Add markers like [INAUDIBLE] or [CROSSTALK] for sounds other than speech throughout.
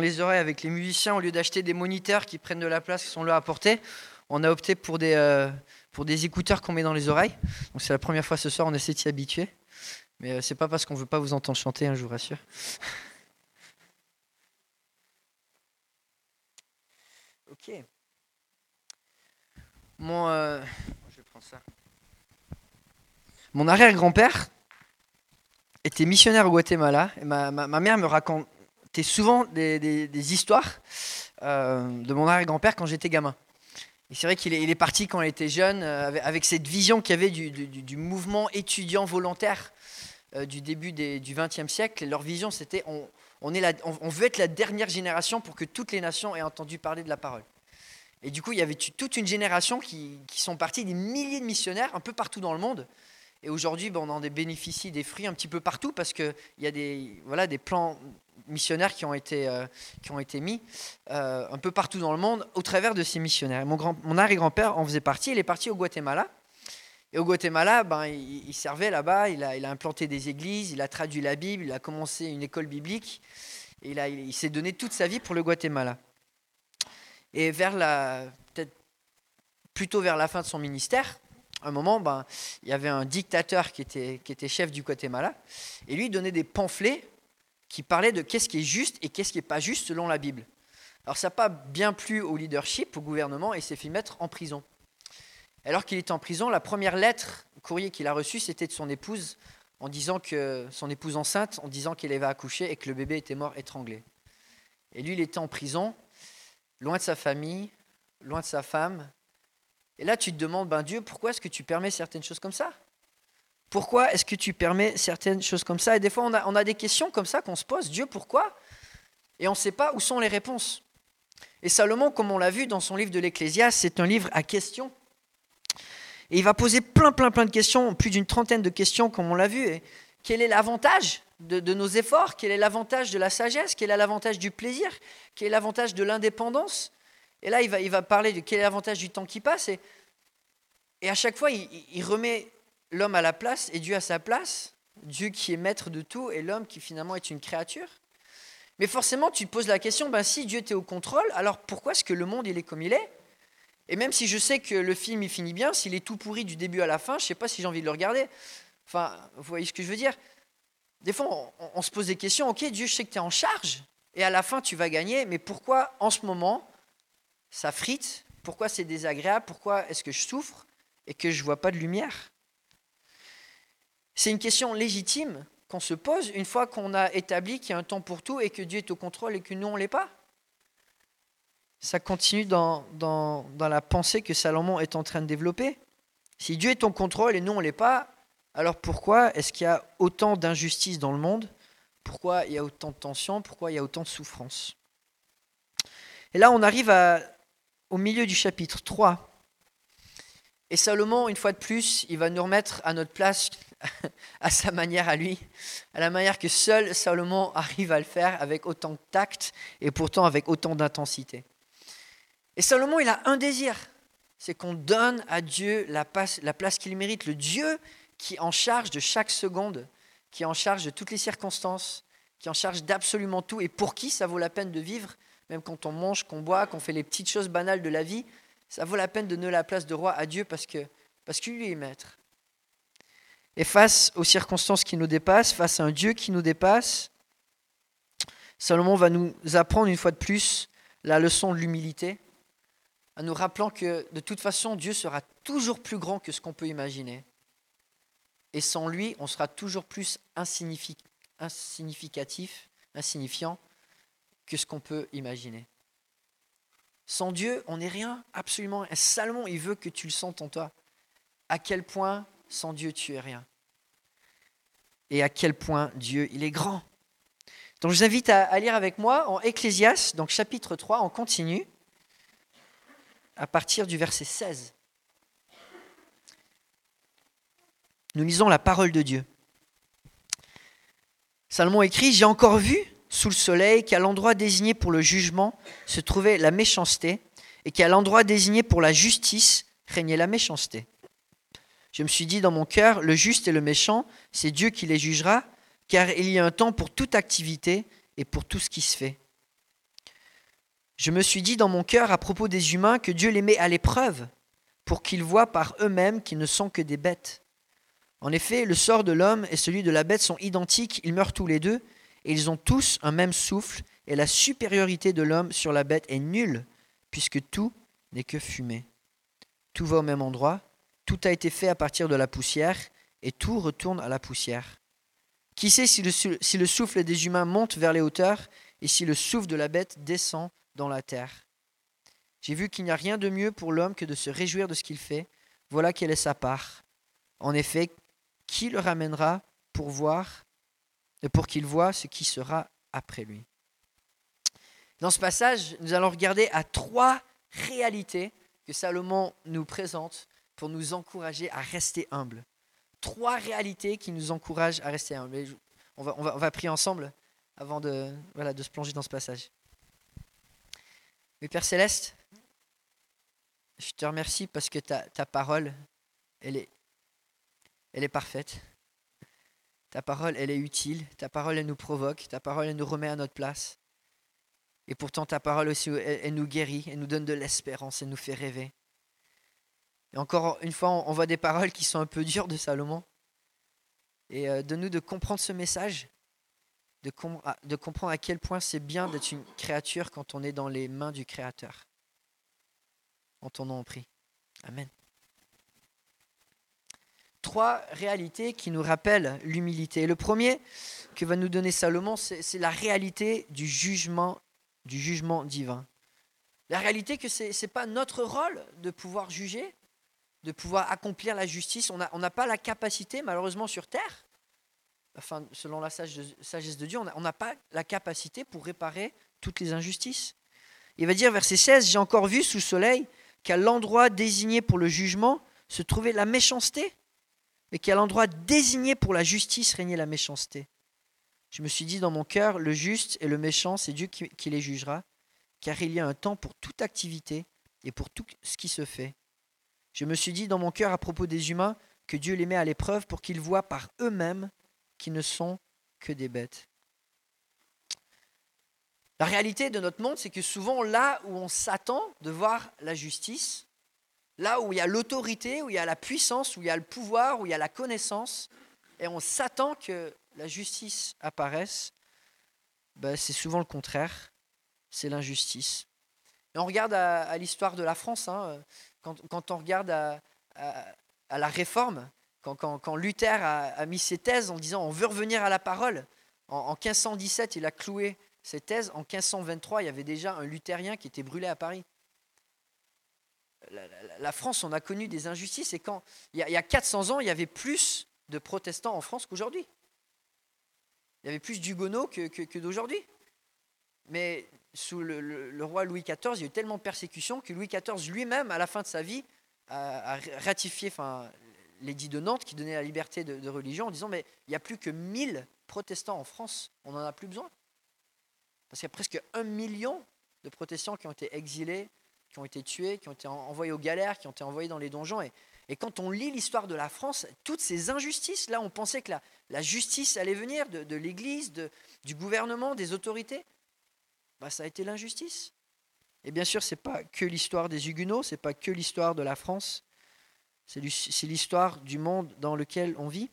les oreilles avec les musiciens, au lieu d'acheter des moniteurs qui prennent de la place, qui sont là à porter, on a opté pour des, euh, écouteurs qu'on met dans les oreilles. Donc c'est la première fois ce soir, on essaie de s'y habituer. Mais euh, c'est pas parce qu'on veut pas vous entendre chanter, hein, je vous rassure. [LAUGHS] ok. Mon, euh, je vais ça. Mon arrière-grand-père était missionnaire au Guatemala. Ma mère me raconte souvent des, histoires euh, de mon arrière-grand-père quand j'étais gamin. Et c'est vrai qu'il est, parti quand il était jeune, euh, avec, cette vision qu'il y avait du, mouvement étudiant volontaire euh, du début du XXe siècle. Et leur vision, c'était on, on, on, veut être la dernière génération pour que toutes les nations aient entendu parler de la parole. Et du coup, il y avait toute une génération qui, qui sont partis, des milliers de missionnaires un peu partout dans le monde. Et aujourd'hui, ben, on en bénéficie des fruits un petit peu partout parce qu'il y a des, voilà, des plans missionnaires qui ont été, euh, qui ont été mis euh, un peu partout dans le monde au travers de ces missionnaires. mon, grand, mon arrière-grand-père en faisait partie, il est parti au Guatemala. Et au Guatemala, ben, il, servait là-bas, il a, implanté des églises, il a traduit la Bible, il a commencé une école biblique, et il, il, s'est donné toute sa vie pour le Guatemala. Et vers la, peut-être plutôt vers la fin de son ministère, un moment, ben, il y avait un dictateur qui était, qui était chef du Guatemala, et lui donnait des pamphlets qui parlait de qu'est-ce qui est juste et qu'est-ce qui n'est pas juste selon la Bible. Alors ça n'a pas bien plu au leadership, au gouvernement, et s'est fait mettre en prison. Alors qu'il est en prison, la première lettre, courrier qu'il a reçu, c'était de son épouse, en disant que son épouse enceinte, en disant qu'elle avait accouché et que le bébé était mort étranglé. Et lui, il était en prison, loin de sa famille, loin de sa femme. Et là, tu te demandes, ben Dieu, pourquoi est-ce que tu permets certaines choses comme ça? Pourquoi est-ce que tu permets certaines choses comme ça? Et des fois, on a, des questions comme ça qu'on se pose. Dieu, pourquoi? Et on ne sait pas où sont les réponses. Et Salomon, comme on l'a vu dans son livre de l'Ecclésiaste, c'est un livre à questions. Et il va poser plein, plein, plein de questions, plus d'une trentaine de questions, comme on l'a vu. Quel est l'avantage de, nos efforts? Quel est l'avantage de la sagesse? Quel est l'avantage du plaisir? Quel est l'avantage de l'indépendance? Et là, il va, parler de quel est l'avantage du temps qui passe. Et, à chaque fois, il remet l'homme à la place et Dieu à sa place, Dieu qui est maître de tout et l'homme qui finalement est une créature. Mais forcément, tu te poses la question, ben si Dieu était au contrôle, alors pourquoi est-ce que le monde est comme il est? Et même si je sais que le film il finit bien, s'il est tout pourri du début à la fin, je ne sais pas si j'ai envie de le regarder. Enfin, vous voyez ce que je veux dire? Des fois, on, on, se pose des questions, ok, Dieu, je sais que tu es en charge, et à la fin, tu vas gagner, mais pourquoi en ce moment, ça frite? Pourquoi c'est désagréable? Pourquoi est-ce que je souffre et que je ne vois pas de lumière? C'est une question légitime qu'on se pose une fois qu'on a établi qu'il y a un temps pour tout et que Dieu est au contrôle et que nous, on ne l'est pas. Ça continue dans, dans, la pensée que Salomon est en train de développer. Si Dieu est au contrôle et nous, on ne l'est pas, alors pourquoi est-ce qu'il y a autant d'injustice dans le monde? Pourquoi il y a autant de tensions? Pourquoi il y a autant de souffrance Et là, on arrive au milieu du chapitre 3. Et Salomon, une fois de plus, il va nous remettre à notre place [LAUGHS] à sa manière à lui, à la manière que seul Salomon arrive à le faire avec autant de tact et pourtant avec autant d'intensité. Et Salomon, il a un désir, c'est qu'on donne à Dieu la place, la place qu'il mérite, le Dieu qui est en charge de chaque seconde, qui est en charge de toutes les circonstances, qui est en charge d'absolument tout, et pour qui ça vaut la peine de vivre, même quand on mange, qu'on boit, qu'on fait les petites choses banales de la vie, ça vaut la peine de donner la place de roi à Dieu parce que parce qu'il lui est maître. Et face aux circonstances qui nous dépassent, face à un Dieu qui nous dépasse, Salomon va nous apprendre une fois de plus la leçon de l'humilité, en nous rappelant que de toute façon, Dieu sera toujours plus grand que ce qu'on peut imaginer. Et sans lui, on sera toujours plus insignificatif, insignifiant que ce qu'on peut imaginer. Sans Dieu, on n'est rien, absolument. Et Salomon, il veut que tu le sentes en toi. À quel point sans Dieu, tu es rien. Et à quel point Dieu, il est grand. Donc je vous invite à, lire avec moi en Ecclésias, donc chapitre 3, on continue, à partir du verset 16. Nous lisons la parole de Dieu. Salomon écrit, J'ai encore vu sous le soleil qu'à l'endroit désigné pour le jugement se trouvait la méchanceté, et qu'à l'endroit désigné pour la justice régnait la méchanceté. Je me suis dit dans mon cœur, le juste et le méchant, c'est Dieu qui les jugera, car il y a un temps pour toute activité et pour tout ce qui se fait. Je me suis dit dans mon cœur à propos des humains que Dieu les met à l'épreuve pour qu'ils voient par eux-mêmes qu'ils ne sont que des bêtes. En effet, le sort de l'homme et celui de la bête sont identiques, ils meurent tous les deux, et ils ont tous un même souffle, et la supériorité de l'homme sur la bête est nulle, puisque tout n'est que fumée. Tout va au même endroit, tout a été fait à partir de la poussière, et tout retourne à la poussière. Qui sait si le, souffle des humains monte vers les hauteurs, et si le souffle de la bête descend dans la terre? J'ai vu qu'il n'y a rien de mieux pour l'homme que de se réjouir de ce qu'il fait. Voilà quelle est sa part. En effet, qui le ramènera pour voir, pour qu'il voie ce qui sera après lui? Dans ce passage, nous allons regarder à trois réalités que Salomon nous présente pour nous encourager à rester humbles. Trois réalités qui nous encouragent à rester humbles. On va, prier ensemble avant de, voilà, se plonger dans ce passage. Mais Père Céleste, je te remercie parce que ta, parole, elle est, elle est parfaite. Ta parole, elle est utile. Ta parole, elle nous provoque. Ta parole, elle nous remet à notre place. Et pourtant, ta parole aussi, elle, nous guérit, elle nous donne de l'espérance, elle nous fait rêver. Encore une fois, on voit des paroles qui sont un peu dures de Salomon. Et euh, de nous de comprendre ce message, de, de comprendre à quel point c'est bien d'être une créature quand on est dans les mains du Créateur. En ton nom, on prie. Amen trois réalités qui nous rappellent l'humilité. Le premier que va nous donner Salomon, c'est la réalité du jugement, du jugement divin. La réalité que ce n'est pas notre rôle de pouvoir juger, de pouvoir accomplir la justice. On n'a pas la capacité, malheureusement, sur Terre, enfin, selon la sagesse de Dieu, on n'a pas la capacité pour réparer toutes les injustices. Il va dire, verset 16, J'ai encore vu sous le soleil qu'à l'endroit désigné pour le jugement se trouvait la méchanceté mais qu'à l'endroit désigné pour la justice régnait la méchanceté. Je me suis dit dans mon cœur, le juste et le méchant, c'est Dieu qui, les jugera, car il y a un temps pour toute activité et pour tout ce qui se fait. Je me suis dit dans mon cœur à propos des humains que Dieu les met à l'épreuve pour qu'ils voient par eux-mêmes qu'ils ne sont que des bêtes. La réalité de notre monde, c'est que souvent là où on s'attend de voir la justice, là où il y a l'autorité, où il y a la puissance, où il y a le pouvoir, où il y a la connaissance, et on s'attend que la justice apparaisse, ben, c'est souvent le contraire, c'est l'injustice. Et on regarde à, l'histoire de la France, hein, quand, on regarde à, la réforme, quand, Luther a, mis ses thèses en disant on veut revenir à la parole, en, en 1517 il a cloué ses thèses, en 1523 il y avait déjà un luthérien qui était brûlé à Paris la, France, on a connu des injustices. Et quand, il y, a, 400 ans, il y avait plus de protestants en France qu'aujourd'hui. Il y avait plus d'hugonots que, d'aujourd'hui. Mais sous le, roi Louis XIV, il y a eu tellement de persécutions que Louis XIV lui-même, à la fin de sa vie, a, ratifié l'édit de Nantes qui donnait la liberté de, religion en disant Mais il n'y a plus que 1000 protestants en France, on n'en a plus besoin. Parce qu'il y a presque un million de protestants qui ont été exilés, qui ont été tués, qui ont été envoyés aux galères, qui ont été envoyés dans les donjons. Et, quand on lit l'histoire de la France, toutes ces injustices, là, on pensait que la, justice allait venir de, l'Église, du gouvernement, des autorités. Bah, ça a été l'injustice. Et bien sûr, ce n'est pas que l'histoire des Huguenots, ce n'est pas que l'histoire de la France, c'est l'histoire du monde dans lequel on vit,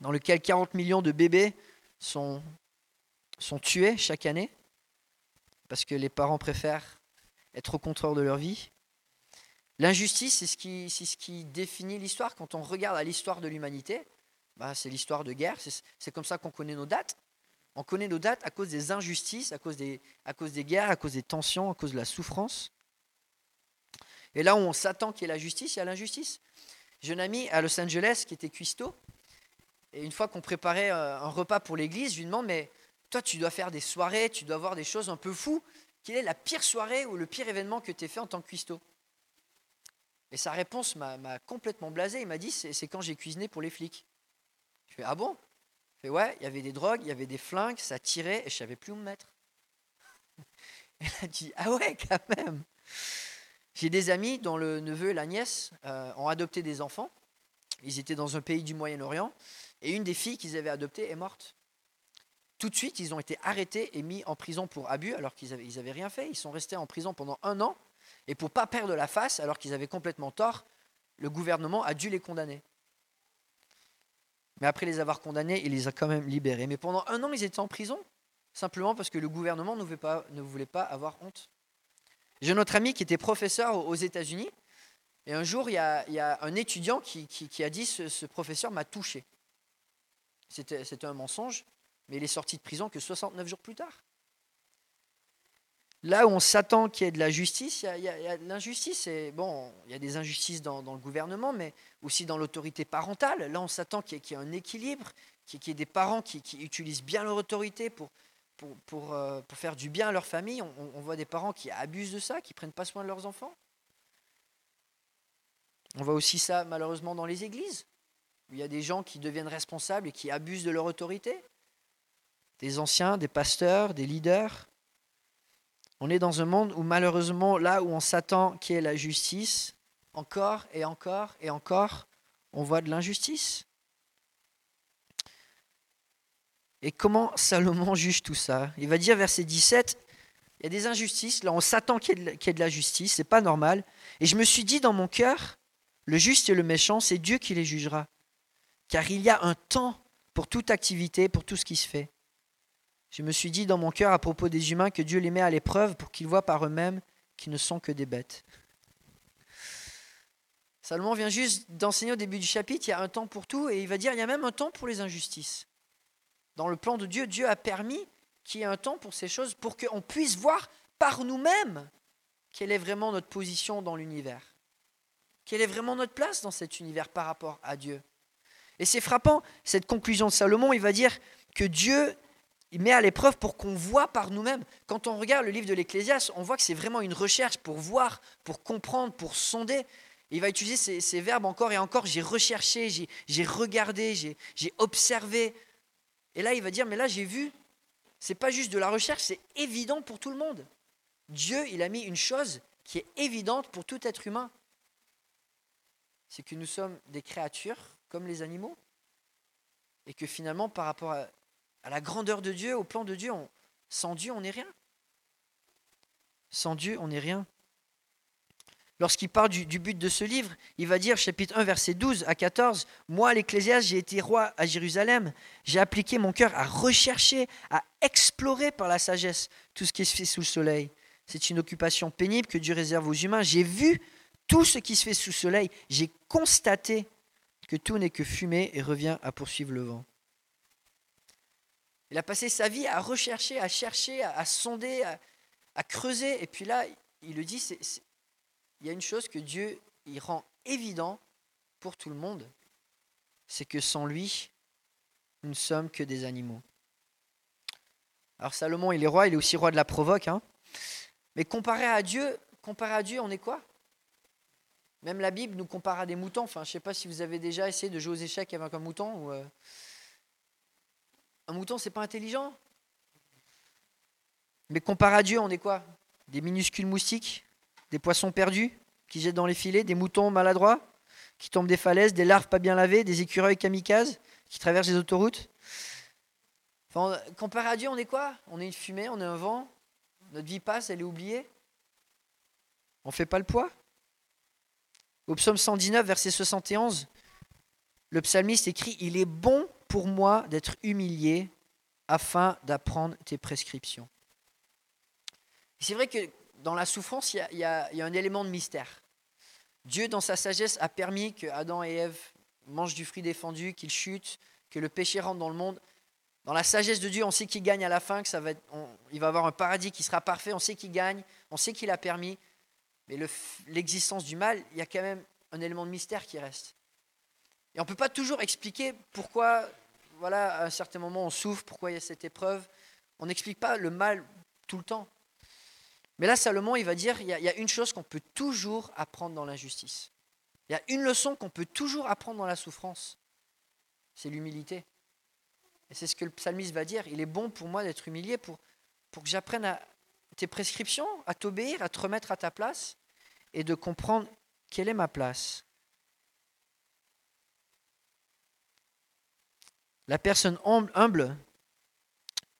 dans lequel 40 millions de bébés sont, tués chaque année, parce que les parents préfèrent être au contraire de leur vie. L'injustice, c'est ce, qui, ce qui définit l'histoire. Quand on regarde à l'histoire de l'humanité, bah, c'est l'histoire de guerre. C'est comme ça qu'on connaît nos dates. On connaît nos dates à cause des injustices, à cause des, guerres, à cause des tensions, à cause de la souffrance. Et là où on s'attend qu'il y ait la justice, il y a l'injustice. J'ai un ami à Los Angeles qui était cuistot. Et une fois qu'on préparait euh, un repas pour l'église, je lui demande Mais toi, tu dois faire des soirées, tu dois voir des choses un peu fous quelle est la pire soirée ou le pire événement que tu as fait en tant que cuistot? Et sa réponse m'a complètement blasé. Il m'a dit c'est quand j'ai cuisiné pour les flics. Je fais ah bon? Ouais, il y avait des drogues, il y avait des flingues, ça tirait et je savais plus où me mettre. [LAUGHS] Elle a dit ah ouais, quand même. J'ai des amis dont le neveu et la nièce euh, ont adopté des enfants. Ils étaient dans un pays du Moyen-Orient et une des filles qu'ils avaient adoptées est morte. tout de suite, ils ont été arrêtés et mis en prison pour abus alors qu'ils n'avaient avaient rien fait. Ils sont restés en prison pendant un an. Et pour pas perdre la face, alors qu'ils avaient complètement tort, le gouvernement a dû les condamner. Mais après les avoir condamnés, il les a quand même libérés. Mais pendant un an, ils étaient en prison, simplement parce que le gouvernement ne voulait pas, avoir honte. J'ai notre ami qui était professeur aux États-Unis. Et un jour, il y a, un étudiant qui, a dit ce professeur m'a touché. C'était un mensonge mais il est sorti de prison que 69 jours plus tard. Là où on s'attend qu'il y ait de la justice, il y a, de l'injustice. bon, il y a des injustices dans, le gouvernement, mais aussi dans l'autorité parentale. Là, on s'attend qu'il y, ait un équilibre, qu'il y ait des parents qui, utilisent bien leur autorité euh, pour, faire du bien à leur famille. On, voit des parents qui abusent de ça, qui prennent pas soin de leurs enfants. On voit aussi ça malheureusement dans les églises, où il y a des gens qui deviennent responsables et qui abusent de leur autorité des anciens, des pasteurs, des leaders. On est dans un monde où malheureusement, là où on s'attend qu'il y ait la justice, encore et encore et encore, on voit de l'injustice. Et comment Salomon juge tout ça? Il va dire verset 17, il y a des injustices, là on s'attend qu'il y, ait de la justice, c'est pas normal. Et je me suis dit dans mon cœur, le juste et le méchant, c'est Dieu qui les jugera. Car il y a un temps pour toute activité, pour tout ce qui se fait. Je me suis dit dans mon cœur à propos des humains que Dieu les met à l'épreuve pour qu'ils voient par eux-mêmes qu'ils ne sont que des bêtes. Salomon vient juste d'enseigner au début du chapitre, il y a un temps pour tout, et il va dire, il y a même un temps pour les injustices. Dans le plan de Dieu, Dieu a permis qu'il y ait un temps pour ces choses, pour qu'on puisse voir par nous-mêmes quelle est vraiment notre position dans l'univers, quelle est vraiment notre place dans cet univers par rapport à Dieu. Et c'est frappant, cette conclusion de Salomon, il va dire que Dieu il met à l'épreuve pour qu'on voit par nous-mêmes. Quand on regarde le livre de l'Ecclésiaste, on voit que c'est vraiment une recherche pour voir, pour comprendre, pour sonder. il va utiliser ces, verbes encore et encore. J'ai recherché, j'ai regardé, j'ai observé. Et là, il va dire, mais là, j'ai vu. C'est pas juste de la recherche, c'est évident pour tout le monde. Dieu, il a mis une chose qui est évidente pour tout être humain. C'est que nous sommes des créatures comme les animaux. Et que finalement, par rapport à, à la grandeur de Dieu, au plan de Dieu. sans Dieu, on n'est rien. Sans Dieu, on n'est rien. Lorsqu'il parle du, but de ce livre, il va dire, chapitre 1, verset 12 à 14, Moi, l'Ecclésiaste, j'ai été roi à Jérusalem, j'ai appliqué mon cœur à rechercher, à explorer par la sagesse tout ce qui se fait sous le soleil. C'est une occupation pénible que Dieu réserve aux humains. J'ai vu tout ce qui se fait sous le soleil, j'ai constaté que tout n'est que fumée et revient à poursuivre le vent. Il a passé sa vie à rechercher, à chercher, à, sonder, à, creuser. Et puis là, il le dit, il y a une chose que Dieu il rend évident pour tout le monde, c'est que sans lui, nous ne sommes que des animaux. Alors Salomon, il est roi, il est aussi roi de la provoque. Hein. Mais comparé à Dieu, comparé à Dieu, on est quoi? Même la Bible nous compare à des moutons. Enfin, je ne sais pas si vous avez déjà essayé de jouer aux échecs avec un mouton. Ou, euh, un mouton, c'est pas intelligent. Mais comparé à Dieu, on est quoi? Des minuscules moustiques, des poissons perdus qui jettent dans les filets, des moutons maladroits qui tombent des falaises, des larves pas bien lavées, des écureuils kamikazes qui traversent les autoroutes? Enfin, comparé à Dieu, on est quoi? On est une fumée, on est un vent. Notre vie passe, elle est oubliée. On ne fait pas le poids? Au psaume 119, verset 71, le psalmiste écrit Il est bon pour moi d'être humilié afin d'apprendre tes prescriptions. C'est vrai que dans la souffrance, il y, a, un élément de mystère. Dieu, dans sa sagesse, a permis que Adam et Ève mangent du fruit défendu, qu'ils chutent, que le péché rentre dans le monde. Dans la sagesse de Dieu, on sait qu'il gagne à la fin, que ça va avoir un paradis qui sera parfait. On sait qu'il gagne, on sait qu'il a permis. Mais l'existence du mal, il y a quand même un élément de mystère qui reste. Et on ne peut pas toujours expliquer pourquoi voilà, à un certain moment, on souffre, pourquoi il y a cette épreuve. On n'explique pas le mal tout le temps. Mais là, Salomon, il va dire, il y, a, une chose qu'on peut toujours apprendre dans l'injustice. Il y a une leçon qu'on peut toujours apprendre dans la souffrance. C'est l'humilité. Et c'est ce que le psalmiste va dire. Il est bon pour moi d'être humilié pour, pour que j'apprenne à tes prescriptions, à t'obéir, à te remettre à ta place et de comprendre quelle est ma place. La personne humble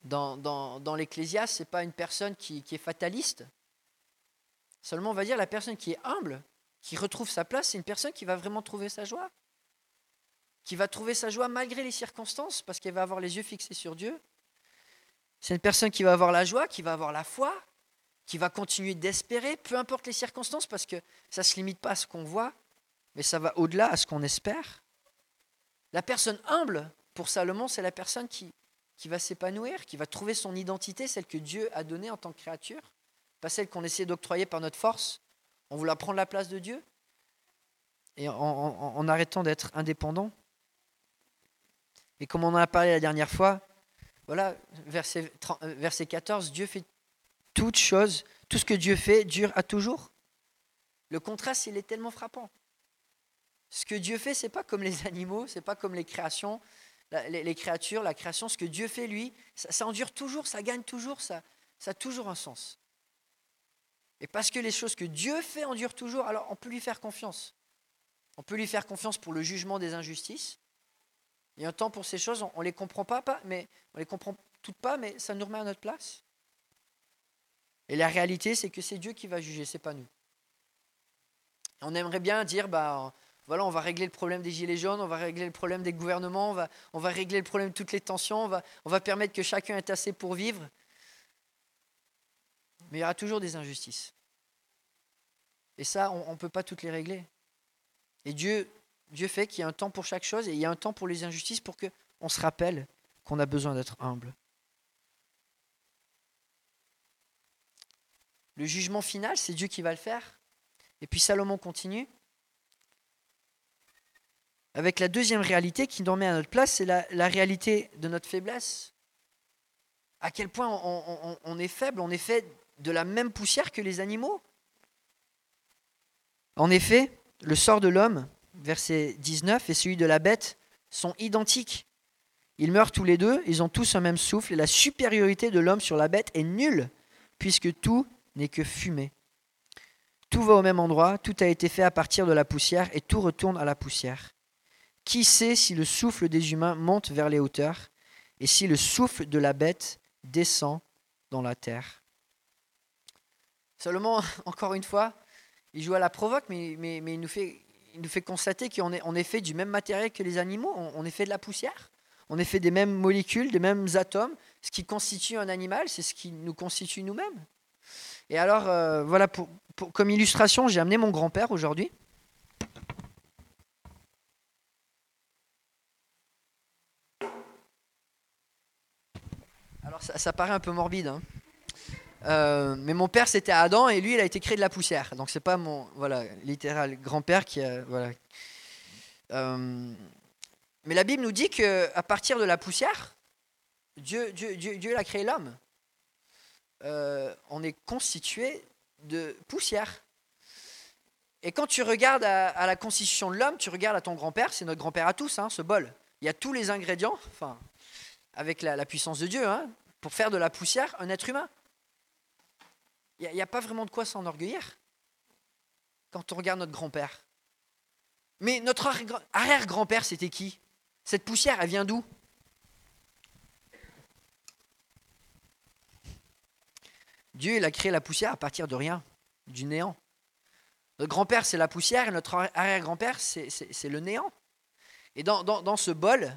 dans, l'Ecclésiaste, ce n'est pas une personne qui, qui est fataliste. Seulement, on va dire la personne qui est humble, qui retrouve sa place, c'est une personne qui va vraiment trouver sa joie. Qui va trouver sa joie malgré les circonstances, parce qu'elle va avoir les yeux fixés sur Dieu. C'est une personne qui va avoir la joie, qui va avoir la foi, qui va continuer d'espérer, peu importe les circonstances, parce que ça ne se limite pas à ce qu'on voit, mais ça va au-delà à ce qu'on espère. La personne humble, pour Salomon, c'est la personne qui, va s'épanouir, qui va trouver son identité, celle que Dieu a donnée en tant que créature, pas celle qu'on essaie d'octroyer par notre force. On voulait prendre la place de Dieu et en, arrêtant d'être indépendant. Et comme on en a parlé la dernière fois, voilà, verset, euh, verset 14, Dieu fait toutes choses, tout ce que Dieu fait dure à toujours. Le contraste, il est tellement frappant. Ce que Dieu fait, c'est pas comme les [LAUGHS] animaux, c'est pas comme les créations, les, créatures, la création. Ce que Dieu fait, lui, ça, endure toujours, ça gagne toujours, ça, a toujours un sens. Et parce que les choses que Dieu fait endurent toujours, alors on peut lui faire confiance. On peut lui faire confiance pour le jugement des injustices. Il y a un temps pour ces choses, on ne les comprend pas, pas, mais on les comprend toutes pas, mais ça nous remet à notre place. Et la réalité, c'est que c'est Dieu qui va juger, c'est pas nous. On aimerait bien dire, bah, voilà, on va régler le problème des gilets jaunes, on va régler le problème des gouvernements, on va, régler le problème de toutes les tensions, on va, on va permettre que chacun ait assez pour vivre. Mais il y aura toujours des injustices. Et ça, on ne peut pas toutes les régler. Et Dieu, Dieu fait qu'il y a un temps pour chaque chose et il y a un temps pour les injustices pour qu'on se rappelle qu'on a besoin d'être humble. Le jugement final, c'est Dieu qui va le faire. Et puis Salomon continue avec la deuxième réalité qui remet à notre place, c'est la, réalité de notre faiblesse. À quel point on est faible, on est fait de la même poussière que les animaux. En effet, le sort de l'homme, verset 19, et celui de la bête sont identiques. Ils meurent tous les deux, ils ont tous un même souffle, et la supériorité de l'homme sur la bête est nulle, puisque tout n'est que fumée. Tout va au même endroit, tout a été fait à partir de la poussière, et tout retourne à la poussière. Qui sait si le souffle des humains monte vers les hauteurs, et si le souffle de la bête descend dans la terre? Seulement, [LAUGHS] encore une fois, il joue à la provoque, mais, mais, il, nous fait, il nous fait constater qu'on est, on est fait du même matériel que les animaux, on, est fait de la poussière, on est fait des mêmes molécules, des mêmes atomes. Ce qui constitue un animal, c'est ce qui nous constitue nous-mêmes. Et alors, euh, voilà, pour, comme illustration, j'ai amené mon grand-père aujourd'hui. Ça, paraît un peu morbide, hein. Euh, mais mon père c'était Adam et lui il a été créé de la poussière. Donc c'est pas mon voilà littéral grand-père qui a voilà. Euh, mais la Bible nous dit que à partir de la poussière, Dieu Dieu Dieu, a créé l'homme. Euh, on est constitué de poussière. Et quand tu regardes à, la constitution de l'homme, tu regardes à ton grand-père, c'est notre grand-père à tous, hein, ce bol. Il y a tous les ingrédients, enfin, avec la, puissance de Dieu, hein, pour faire de la poussière un être humain. Il n'y a, pas vraiment de quoi s'enorgueillir quand on regarde notre grand-père. Mais notre arrière-grand-père, c'était qui? Cette poussière, elle vient d'où? Dieu, il a créé la poussière à partir de rien, du néant. Notre grand-père, c'est la poussière et notre arrière-grand-père, c'est le néant. Et dans, dans, ce bol,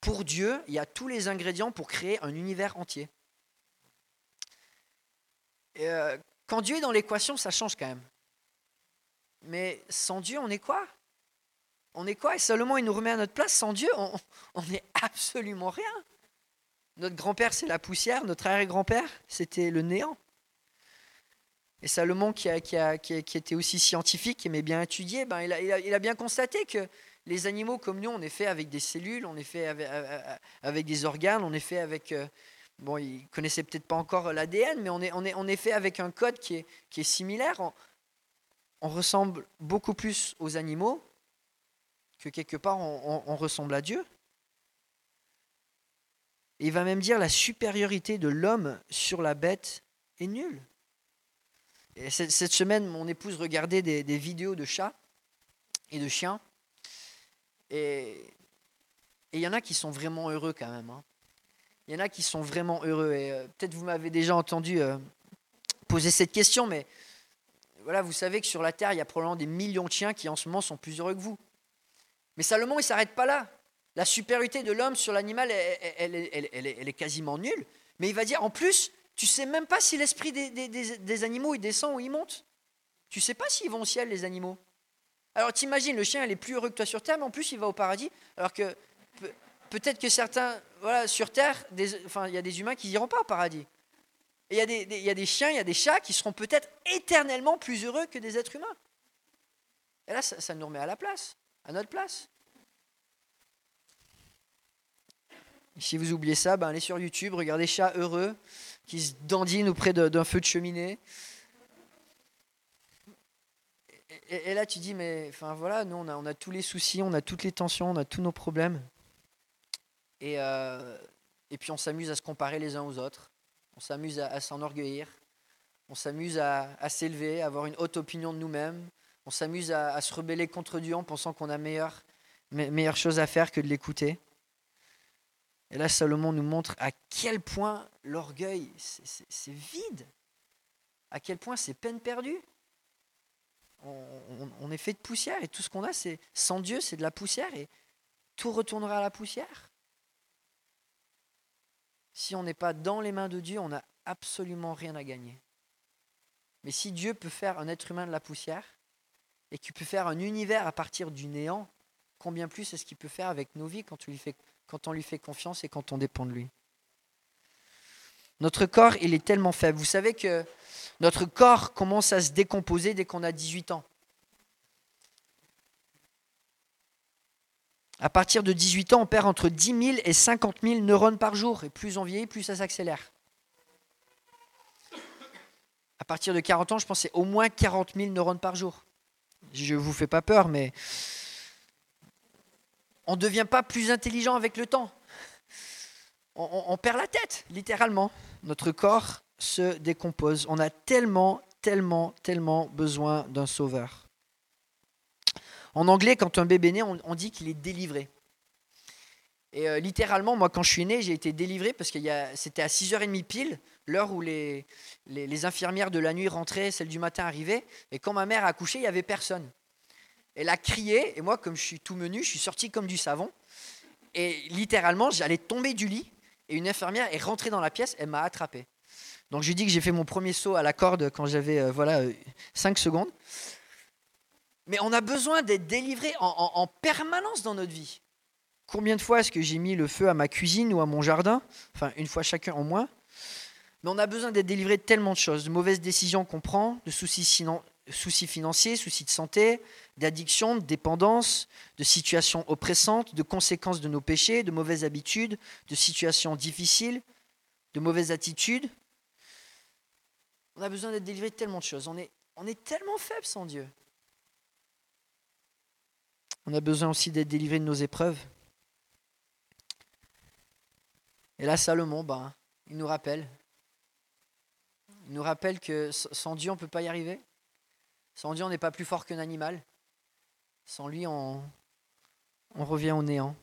pour Dieu, il y a tous les ingrédients pour créer un univers entier. Euh, quand Dieu est dans l'équation, ça change quand même. Mais sans Dieu, on est quoi? On est quoi? Et seulement il nous remet à notre place. Sans Dieu, on n'est absolument rien. Notre grand-père, c'est la poussière. Notre arrière-grand-père, c'était le néant. Et Salomon, qui, était aussi scientifique, qui aimait bien étudier, ben, il, a, bien constaté que les animaux comme nous, on est fait avec des cellules, on est fait avec, des organes, on est fait avec, euh, bon, ils connaissaient peut-être pas encore l'ADN, mais on est, on, est, fait avec un code qui est, qui similaire. On, ressemble beaucoup plus aux animaux que quelque part on, ressemble à Dieu. il va même dire la supériorité de l'homme sur la bête est nulle. Et cette, semaine, mon épouse regardait des, vidéos de chats et de chiens. Et il y en a qui sont vraiment heureux quand même. Hein. il y en a qui sont vraiment heureux. Et euh, peut-être vous m'avez déjà entendu euh, poser cette question, mais vous savez que sur la Terre, il y a probablement des millions de chiens qui en ce moment sont plus heureux que vous. Mais Salomon, il ne s'arrête pas là. La supériorité de l'homme sur l'animal, elle, est quasiment nulle. Mais il va dire, en plus, tu sais même pas si l'esprit des, animaux, il descend ou il monte. Tu sais pas s'ils vont au ciel, les animaux. Alors t'imagines, le chien, il est plus heureux que toi sur Terre, mais en plus, il va au paradis. Alors que peut-être que certains, voilà, sur Terre, enfin, il y a des humains qui n'iront pas au paradis. Et il y, a des, il y a des chiens, il y a des chats qui seront peut-être éternellement plus heureux que des êtres humains. Et là, ça, nous remet à la place, à notre place. si vous oubliez ça, ben allez sur YouTube, regardez chats heureux qui se dandinent auprès d'un feu de cheminée. Et, là, tu dis, mais voilà, nous, on a, tous les soucis, on a toutes les tensions, on a tous nos problèmes. Et, euh, puis on s'amuse à se comparer les uns aux autres. On s'amuse à, s'enorgueillir. On s'amuse à, s'élever, à avoir une haute opinion de nous-mêmes. On s'amuse à, se rebeller contre Dieu en pensant qu'on a meilleure, meilleure chose à faire que de l'écouter. Et là, Salomon nous montre à quel point l'orgueil, c'est vide. À quel point c'est peine perdue. On, est fait de poussière et tout ce qu'on a, c'est sans Dieu, c'est de la poussière et tout retournera à la poussière. Si on n'est pas dans les mains de Dieu, on n'a absolument rien à gagner. Mais si Dieu peut faire un être humain de la poussière, et qu'il peut faire un univers à partir du néant, combien plus est-ce qu'il peut faire avec nos vies quand on lui fait confiance et quand on dépend de lui? Notre corps, il est tellement faible. Vous savez que notre corps commence à se décomposer dès qu'on a 18 ans. À partir de 18 ans, on perd entre 10 000 et 50 000 neurones par jour. Et plus on vieillit, plus ça s'accélère. À partir de 40 ans, je c'est au moins 40 000 neurones par jour. Je ne vous fais pas peur, mais on ne devient pas plus intelligent avec le temps. On, on perd la tête, littéralement. Notre corps se décompose. On a tellement, tellement, tellement besoin d'un sauveur. En anglais, quand un bébé naît, on, dit qu'il est délivré. Et euh, littéralement, moi, quand je suis né, j'ai été délivré parce que c'était à 6h30 pile, l'heure où les, les, infirmières de la nuit rentraient, celles du matin arrivaient. Et quand ma mère a accouché, il n'y avait personne. Elle a crié, et moi, comme je suis tout menu, je suis sorti comme du savon. Et littéralement, j'allais tomber du lit, et une infirmière est rentrée dans la pièce, elle m'a attrapé. Donc je lui dis que j'ai fait mon premier saut à la corde quand j'avais euh, voilà, 5 euh, secondes. Mais on a besoin d'être délivré en, permanence dans notre vie. Combien de fois est-ce que j'ai mis le feu à ma cuisine ou à mon jardin? Enfin, une fois chacun en moins. Mais on a besoin d'être délivré de tellement de choses, de mauvaises décisions qu'on prend, de soucis, soucis financiers, soucis de santé, d'addiction, de dépendance, de situations oppressantes, de conséquences de nos péchés, de mauvaises habitudes, de situations difficiles, de mauvaises attitudes. On a besoin d'être délivré de tellement de choses. On est, tellement faible sans Dieu. On a besoin aussi d'être délivré de nos épreuves. Et là, Salomon, ben, il nous rappelle. Il nous rappelle que sans Dieu, on ne peut pas y arriver. Sans Dieu, on n'est pas plus fort qu'un animal. Sans lui, on, revient au néant.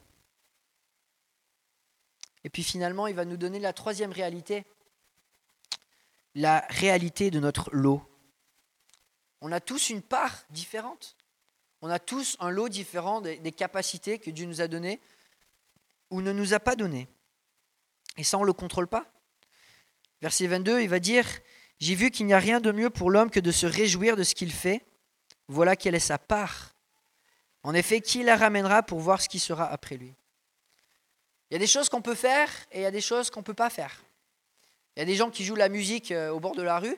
Et puis finalement, il va nous donner la troisième réalité, la réalité de notre lot. On a tous une part différente. On a tous un lot différent des, capacités que Dieu nous a données ou ne nous a pas données. Et ça, on ne le contrôle pas. Verset 22, il va dire, J'ai vu qu'il n'y a rien de mieux pour l'homme que de se réjouir de ce qu'il fait. Voilà quelle est sa part. En effet, qui la ramènera pour voir ce qui sera après lui? Il y a des choses qu'on peut faire et il y a des choses qu'on ne peut pas faire. Il y a des gens qui jouent la musique euh, au bord de la rue.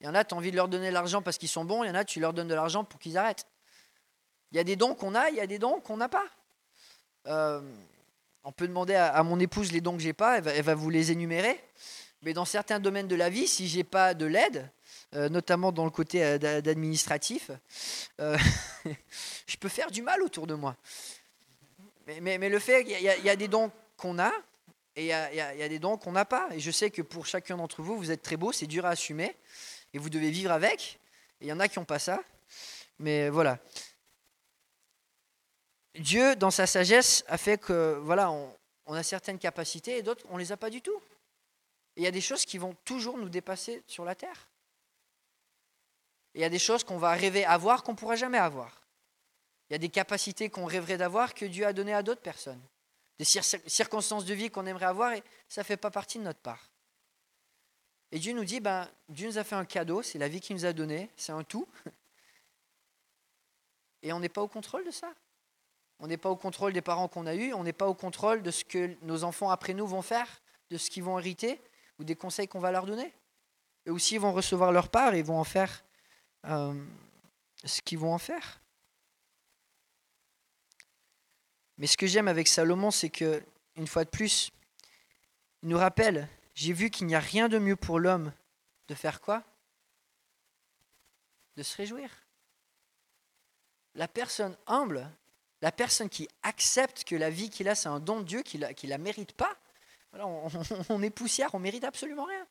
Il y en a, tu as envie de leur donner de l'argent parce qu'ils sont bons. Il y en a, tu leur donnes de l'argent pour qu'ils arrêtent. Il y a des dons qu'on a, il y a des dons qu'on n'a pas. Euh, on peut demander à, mon épouse les dons que j'ai pas, elle va, vous les énumérer. Mais dans certains domaines de la vie, si j'ai pas de l'aide, euh, notamment dans le côté euh, administratif, [LAUGHS] je peux faire du mal autour de moi. Mais, le fait qu'il y, a des dons qu'on a et il y, a, des dons qu'on n'a pas. Et je sais que pour chacun d'entre vous, vous êtes très beau, c'est dur à assumer et vous devez vivre avec. il y en a qui n'ont pas ça. Mais voilà. Dieu, dans sa sagesse, a fait que, voilà, on a certaines capacités et d'autres, on ne les a pas du tout. Il y a des choses qui vont toujours nous dépasser sur la terre. Il y a des choses qu'on va rêver avoir qu'on ne pourra jamais avoir. Il y a des capacités qu'on rêverait d'avoir que Dieu a données à d'autres personnes. Des circonstances de vie qu'on aimerait avoir et ça ne fait pas partie de notre part. Et Dieu nous dit, ben, Dieu nous a fait un cadeau, c'est la vie qu'il nous a donnée, c'est un tout. [LAUGHS] Et on n'est pas au contrôle de ça. On n'est pas au contrôle des parents qu'on a eus, on n'est pas au contrôle de ce que nos enfants après nous vont faire, de ce qu'ils vont hériter ou des conseils qu'on va leur donner. Et aussi, ils vont recevoir leur part et ils vont en faire euh, ce qu'ils vont en faire. Mais ce que j'aime avec Salomon, c'est que, une fois de plus, il nous rappelle j'ai vu qu'il n'y a rien de mieux pour l'homme de faire quoi? De se réjouir. La personne humble, la personne qui accepte que la vie qu'il a, c'est un don de Dieu, qu'il ne la mérite pas, on, est poussière, on mérite absolument rien.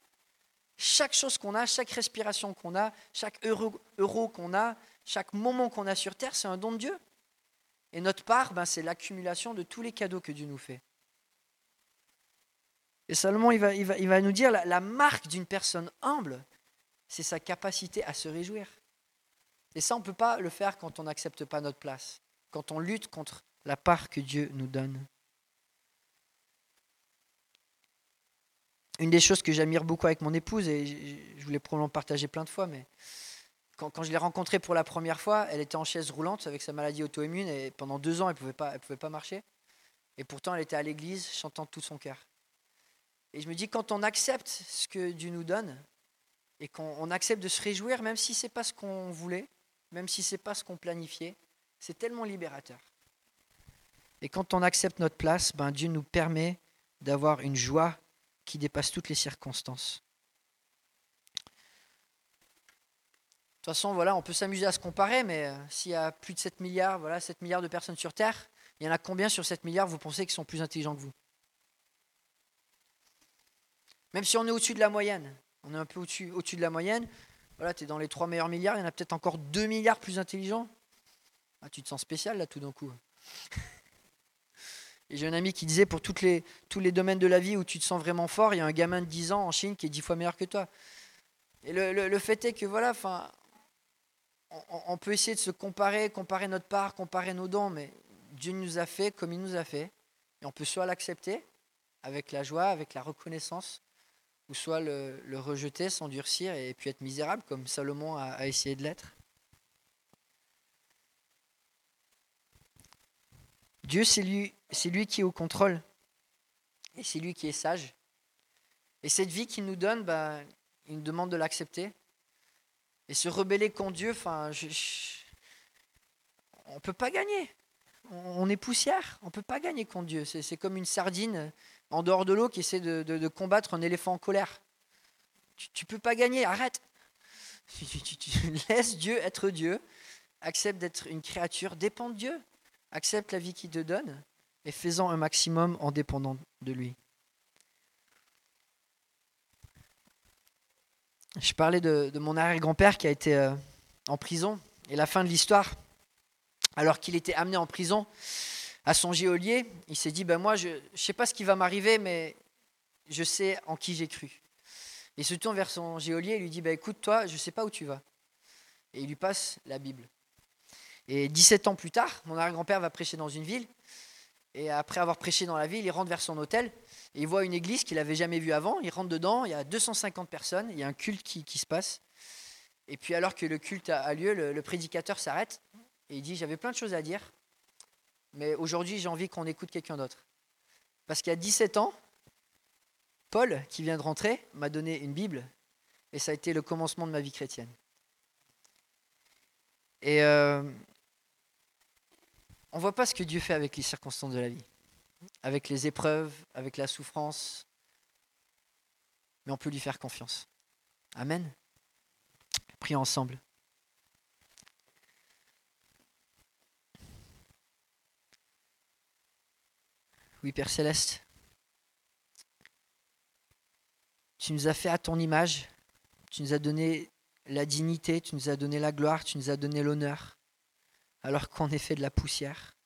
Chaque chose qu'on a, chaque respiration qu'on a, chaque euro, qu'on a, chaque moment qu'on a sur Terre, c'est un don de Dieu. Et notre part, ben, c'est l'accumulation de tous les cadeaux que Dieu nous fait. Et Salomon, il va, il va, nous dire, la, la marque d'une personne humble, c'est sa capacité à se réjouir. Et ça, on ne peut pas le faire quand on n'accepte pas notre place, quand on lutte contre la part que Dieu nous donne. Une des choses que j'admire beaucoup avec mon épouse, et je voulais probablement partager plein de fois, mais quand, je l'ai rencontrée pour la première fois, elle était en chaise roulante avec sa maladie auto-immune et pendant deux ans, elle ne pouvait, pas, marcher. Et pourtant, elle était à l'église chantant tout son cœur. Et je me dis, quand on accepte ce que Dieu nous donne, et qu'on accepte de se réjouir, même si ce n'est pas ce qu'on voulait, même si ce n'est pas ce qu'on planifiait, c'est tellement libérateur. Et quand on accepte notre place, ben Dieu nous permet d'avoir une joie qui dépasse toutes les circonstances. De toute façon, voilà, on peut s'amuser à se comparer, mais euh, s'il y a plus de 7 milliards, voilà, 7 milliards de personnes sur Terre, il y en a combien sur 7 milliards vous pensez qui sont plus intelligents que vous? Même si on est au-dessus de la moyenne, on est un peu au-dessus au de la moyenne, voilà, tu es dans les 3 meilleurs milliards, il y en a peut-être encore 2 milliards plus intelligents. Ah, tu te sens spécial là tout d'un coup. Et j'ai un ami qui disait pour tous les domaines de la vie où tu te sens vraiment fort, il y a un gamin de 10 ans en Chine qui est 10 fois meilleur que toi. Et le, fait est que voilà, enfin, on, peut essayer de se comparer, comparer notre part, comparer nos dons, mais Dieu nous a fait comme il nous a fait. Et on peut soit l'accepter avec la joie, avec la reconnaissance, ou soit le, rejeter, s'endurcir et puis être misérable comme Salomon a, essayé de l'être. Dieu, c'est lui, c'est lui qui est au contrôle et c'est lui qui est sage. Et cette vie qu'il nous donne, bah, il nous demande de l'accepter. Et se rebeller contre Dieu, enfin, on ne peut pas gagner. On est poussière, on ne peut pas gagner contre Dieu. C'est comme une sardine en dehors de l'eau qui essaie de, combattre un éléphant en colère. Tu ne peux pas gagner, arrête. Tu, laisses Dieu être Dieu, accepte d'être une créature, dépend de Dieu, accepte la vie qu'il te donne et fais-en un maximum en dépendant de lui. Je parlais de, mon arrière-grand-père qui a été euh, en prison et la fin de l'histoire, alors qu'il était amené en prison, à son geôlier, il s'est dit, ben moi, je ne sais pas ce qui va m'arriver, mais je sais en qui j'ai cru. Il se tourne vers son geôlier et lui dit, ben écoute, toi, je ne sais pas où tu vas. Et il lui passe la Bible. Et 17 ans plus tard, mon arrière-grand-père va prêcher dans une ville. Et après avoir prêché dans la ville, il rentre vers son hôtel. Et il voit une église qu'il n'avait jamais vue avant. Il rentre dedans, il y a 250 personnes, il y a un culte qui, se passe. Et puis alors que le culte a, lieu, le prédicateur s'arrête et il dit, j'avais plein de choses à dire, mais aujourd'hui, j'ai envie qu'on écoute quelqu'un d'autre. Parce qu'il y a 17 ans, Paul, qui vient de rentrer, m'a donné une Bible, et ça a été le commencement de ma vie chrétienne. Et euh, on ne voit pas ce que Dieu fait avec les circonstances de la vie, avec les épreuves, avec la souffrance, mais on peut lui faire confiance. Amen. Prions ensemble. Oui, Père céleste, tu nous as fait à ton image, tu nous as donné la dignité, tu nous as donné la gloire, tu nous as donné l'honneur, alors qu'on est fait de la poussière.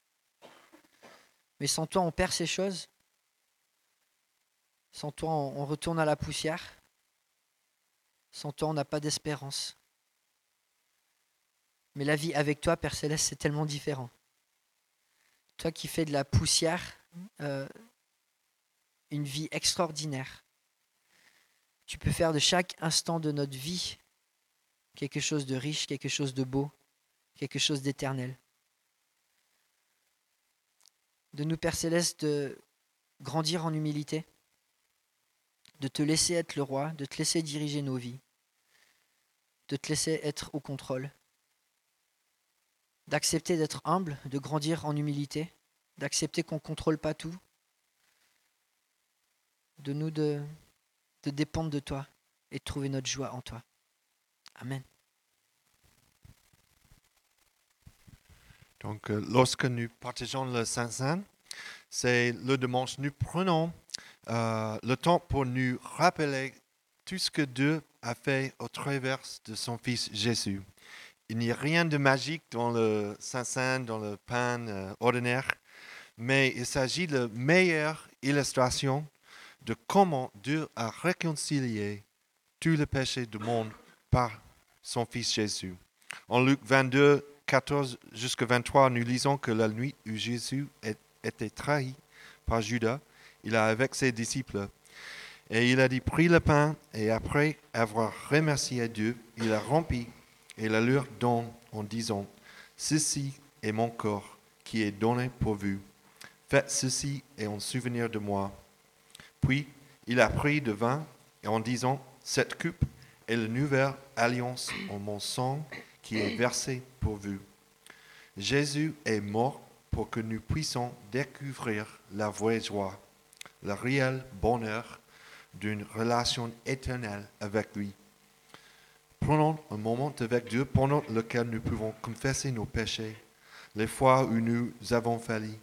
Mais sans toi, on perd ces choses. Sans toi, on retourne à la poussière. Sans toi, on n'a pas d'espérance. Mais la vie avec toi, Père Céleste, c'est tellement différent. Toi qui fais de la poussière euh, une vie extraordinaire. Tu peux faire de chaque instant de notre vie quelque chose de riche, quelque chose de beau, quelque chose d'éternel. De nous, Père Céleste, de grandir en humilité, de te laisser être le roi, de te laisser diriger nos vies, de te laisser être au contrôle, d'accepter d'être humble, de grandir en humilité, d'accepter qu'on ne contrôle pas tout, de nous de, dépendre de toi et de trouver notre joie en toi. Amen. Donc, euh, lorsque nous partageons le Saint-Saint, c'est le dimanche, nous prenons euh, le temps pour nous rappeler tout ce que Dieu a fait au travers de son Fils Jésus. Il n'y a rien de magique dans le Saint-Saint, dans le pain euh, ordinaire, mais il s'agit de la meilleure illustration de comment Dieu a réconcilié tous les péchés du monde par son Fils Jésus. En Luc 22, 14 jusqu'à 23, nous lisons que la nuit où Jésus était trahi par Judas, il a avec ses disciples et il a dit, pris le pain et après avoir remercié Dieu, il a rempli et la leur donne en disant, ceci est mon corps qui est donné pour vous. Faites ceci et en souvenir de moi. Puis il a pris de vin et en disant, cette coupe est la nouvelle alliance en mon sang qui est versé Jésus est mort pour que nous puissions découvrir la vraie joie, le réel bonheur d'une relation éternelle avec lui. Prenons un moment avec Dieu pendant lequel nous pouvons confesser nos péchés, les fois où nous avons failli,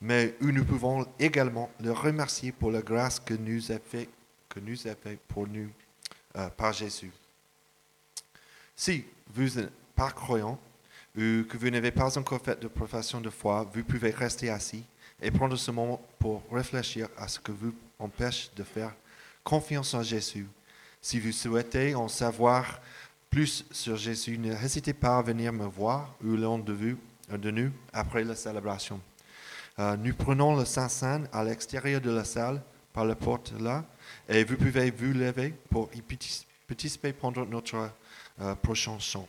mais où nous pouvons également le remercier pour la grâce que nous a fait, que nous a fait pour nous euh, par Jésus. Si vous n'êtes pas croyant ou que vous n'avez pas encore fait de profession de foi, vous pouvez rester assis et prendre ce moment pour réfléchir à ce que vous empêche de faire confiance en Jésus. Si vous souhaitez en savoir plus sur Jésus, n'hésitez pas à venir me voir ou l'un de, vous, de nous après la célébration. Euh, nous prenons le Saint-Saint à l'extérieur de la salle, par la porte là, et vous pouvez vous lever pour y participer pendant notre euh, prochain chant.